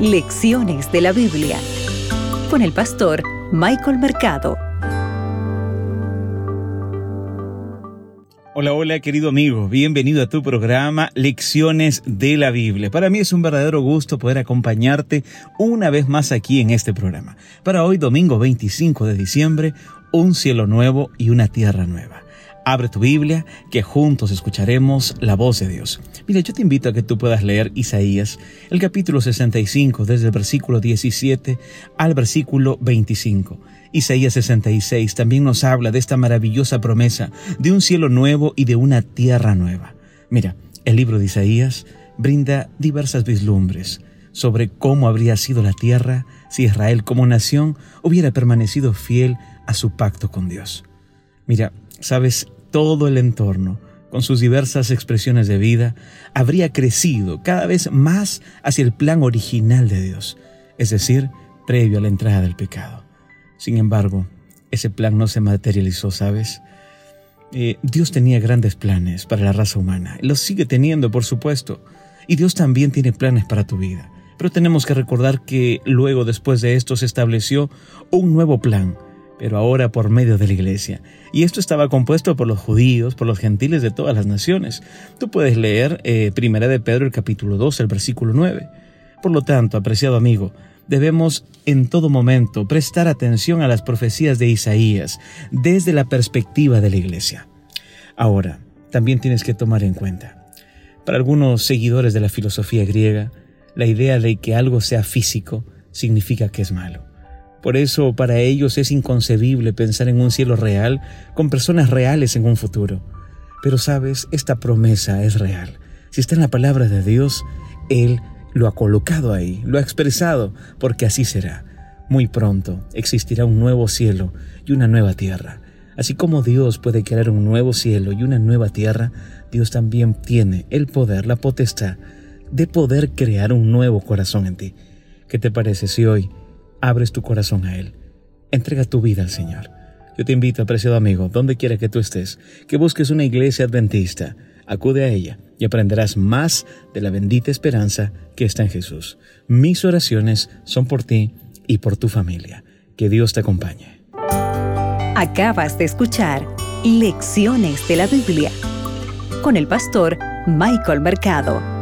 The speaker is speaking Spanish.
Lecciones de la Biblia con el pastor Michael Mercado. Hola, hola querido amigo, bienvenido a tu programa Lecciones de la Biblia. Para mí es un verdadero gusto poder acompañarte una vez más aquí en este programa. Para hoy, domingo 25 de diciembre, un cielo nuevo y una tierra nueva. Abre tu Biblia, que juntos escucharemos la voz de Dios. Mira, yo te invito a que tú puedas leer Isaías, el capítulo 65, desde el versículo 17 al versículo 25. Isaías 66 también nos habla de esta maravillosa promesa de un cielo nuevo y de una tierra nueva. Mira, el libro de Isaías brinda diversas vislumbres sobre cómo habría sido la tierra si Israel como nación hubiera permanecido fiel a su pacto con Dios. Mira, sabes, todo el entorno, con sus diversas expresiones de vida, habría crecido cada vez más hacia el plan original de Dios, es decir, previo a la entrada del pecado. Sin embargo, ese plan no se materializó, ¿sabes? Eh, Dios tenía grandes planes para la raza humana, los sigue teniendo, por supuesto, y Dios también tiene planes para tu vida. Pero tenemos que recordar que luego, después de esto, se estableció un nuevo plan, pero ahora por medio de la iglesia. Y esto estaba compuesto por los judíos, por los gentiles de todas las naciones. Tú puedes leer eh, Primera de Pedro el capítulo 2, el versículo 9. Por lo tanto, apreciado amigo, debemos en todo momento prestar atención a las profecías de Isaías desde la perspectiva de la iglesia. Ahora, también tienes que tomar en cuenta, para algunos seguidores de la filosofía griega, la idea de que algo sea físico significa que es malo. Por eso para ellos es inconcebible pensar en un cielo real con personas reales en un futuro. Pero sabes, esta promesa es real. Si está en la palabra de Dios, Él lo ha colocado ahí, lo ha expresado, porque así será. Muy pronto existirá un nuevo cielo y una nueva tierra. Así como Dios puede crear un nuevo cielo y una nueva tierra, Dios también tiene el poder, la potestad de poder crear un nuevo corazón en ti. ¿Qué te parece si hoy abres tu corazón a Él. Entrega tu vida al Señor. Yo te invito, apreciado amigo, donde quiera que tú estés, que busques una iglesia adventista. Acude a ella y aprenderás más de la bendita esperanza que está en Jesús. Mis oraciones son por ti y por tu familia. Que Dios te acompañe. Acabas de escuchar Lecciones de la Biblia con el pastor Michael Mercado.